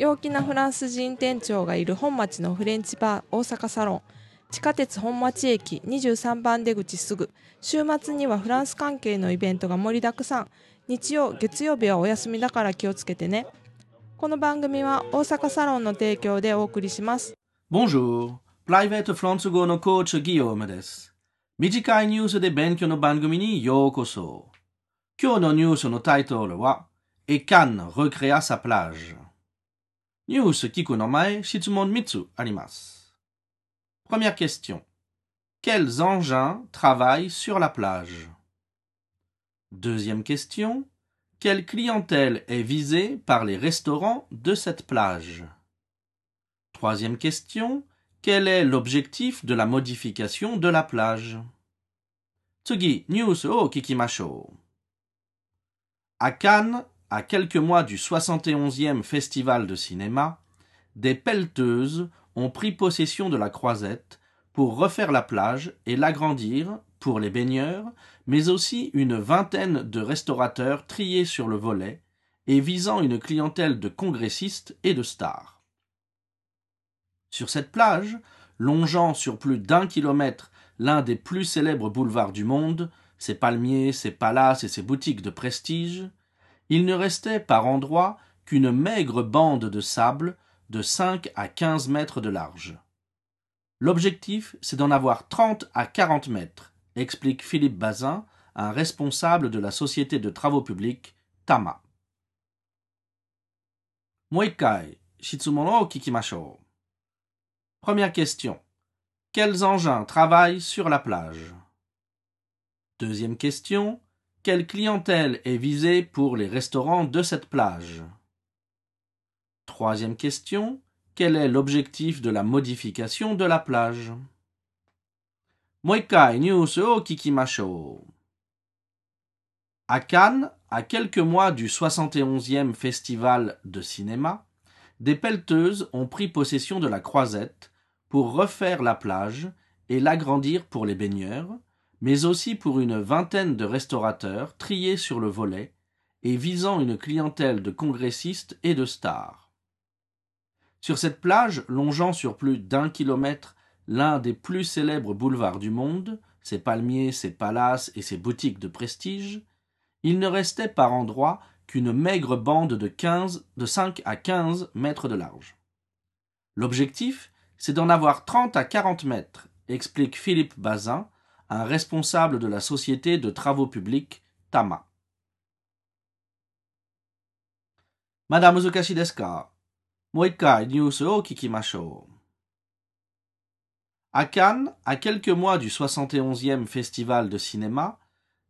陽気なフランス人店長がいる本町のフレンチバー大阪サロン地下鉄本町駅23番出口すぐ週末にはフランス関係のイベントが盛りだくさん日曜月曜日はお休みだから気をつけてねこの番組は大阪サロンの提供でお送りします Bonjour, プライベートフランス語のコーチギヨームです。短いニュースで勉強の番組にようこそ。今日のニュースのタイトルは、Et Cannes recréa sa plage。ニュース聞くの前、質問3つあります。Première question. Quels engins travaillent sur la plage Deuxième question. Quelle clientèle est visée par les restaurants de cette plage Troisième question. Quel est l'objectif de la modification de la plage 次、ニュースを聞きましょう。À Cannes, à quelques mois du 71e Festival de cinéma, des pelleteuses ont pris possession de la croisette pour refaire la plage et l'agrandir pour les baigneurs, mais aussi une vingtaine de restaurateurs triés sur le volet et visant une clientèle de congressistes et de stars. Sur cette plage, longeant sur plus d'un kilomètre l'un des plus célèbres boulevards du monde, ses palmiers, ses palaces et ses boutiques de prestige, il ne restait par endroits qu'une maigre bande de sable de 5 à 15 mètres de large. L'objectif, c'est d'en avoir 30 à 40 mètres, explique Philippe Bazin, un responsable de la société de travaux publics Tama. Première question. Quels engins travaillent sur la plage? Deuxième question. Quelle clientèle est visée pour les restaurants de cette plage? Troisième question. Quel est l'objectif de la modification de la plage? Moikai news o kikimashou. À Cannes, à quelques mois du 71e Festival de cinéma, des pelleteuses ont pris possession de la croisette pour refaire la plage et l'agrandir pour les baigneurs, mais aussi pour une vingtaine de restaurateurs triés sur le volet et visant une clientèle de congressistes et de stars. Sur cette plage, longeant sur plus d'un kilomètre l'un des plus célèbres boulevards du monde, ses palmiers, ses palaces et ses boutiques de prestige, il ne restait par endroits qu'une maigre bande de, 15, de 5 à 15 mètres de large. L'objectif, c'est d'en avoir 30 à 40 mètres, explique Philippe Bazin, un responsable de la société de travaux publics Tama. Madame Uzukashi. À Cannes, à quelques mois du 71e Festival de cinéma,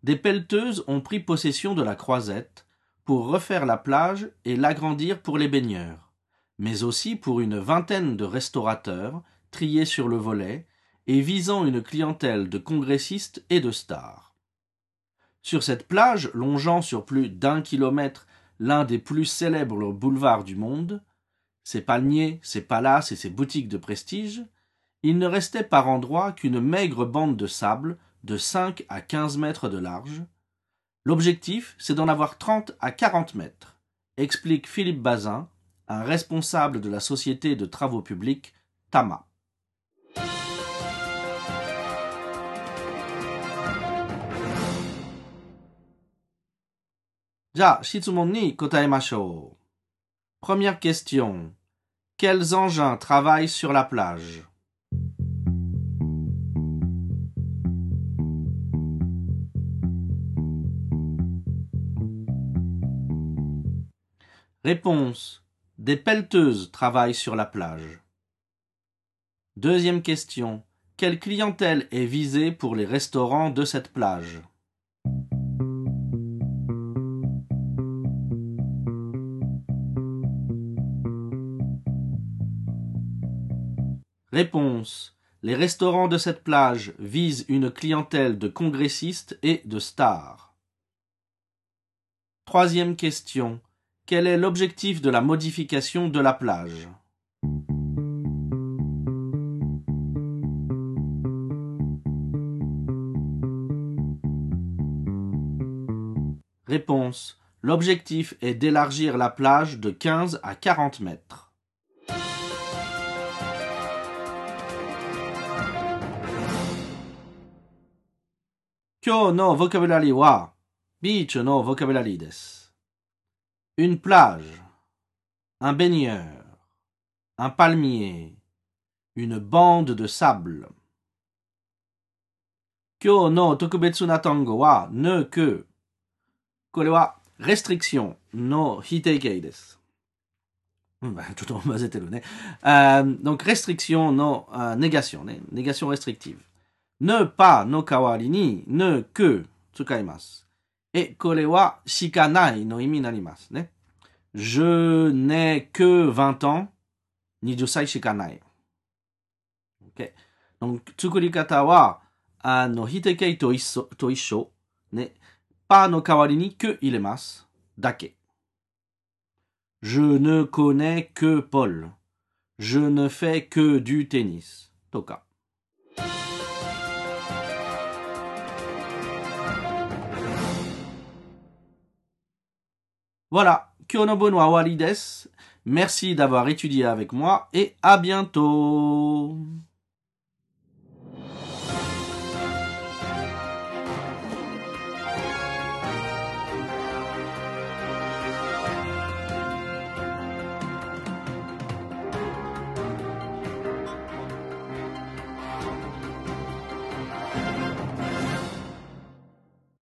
des pelleteuses ont pris possession de la croisette pour refaire la plage et l'agrandir pour les baigneurs, mais aussi pour une vingtaine de restaurateurs triés sur le volet et visant une clientèle de congressistes et de stars. Sur cette plage, longeant sur plus d'un kilomètre l'un des plus célèbres boulevards du monde, ses palmiers, ses palaces et ses boutiques de prestige, il ne restait par endroits qu'une maigre bande de sable de 5 à 15 mètres de large. L'objectif, c'est d'en avoir 30 à 40 mètres, explique Philippe Bazin, un responsable de la société de travaux publics Tama. じゃあ、質問に答えましょう。Première question. Quels engins travaillent sur la plage Réponse. Des pelleteuses travaillent sur la plage. Deuxième question. Quelle clientèle est visée pour les restaurants de cette plage Réponse. Les restaurants de cette plage visent une clientèle de congressistes et de stars. Troisième question. Quel est l'objectif de la modification de la plage? Réponse. L'objectif est d'élargir la plage de 15 à 40 mètres. Kyo no vocabulary wa beach no vocabulary desu. Une plage, un baigneur, un palmier, une bande de sable. Kyo no tokubetsu na tango wa ne que. これは restriction の否定形です。うんちょっと混ぜてるね。Euh, donc restriction の、uh, négation ね。négation restrictive。 ぬぱの代わりにぬく使います。え、これはしかないの意味になりますね。je n'ai que 20 ans, 20歳しかない。OK。作り方は、あの、ひてけいと一緒、と一緒。ね。パーの代わりにく入れます。だけ。je ne connais que Paul. je ne fais que du tennis. とか。Voilà, Kyonobono Awarides, merci d'avoir étudié avec moi et à bientôt.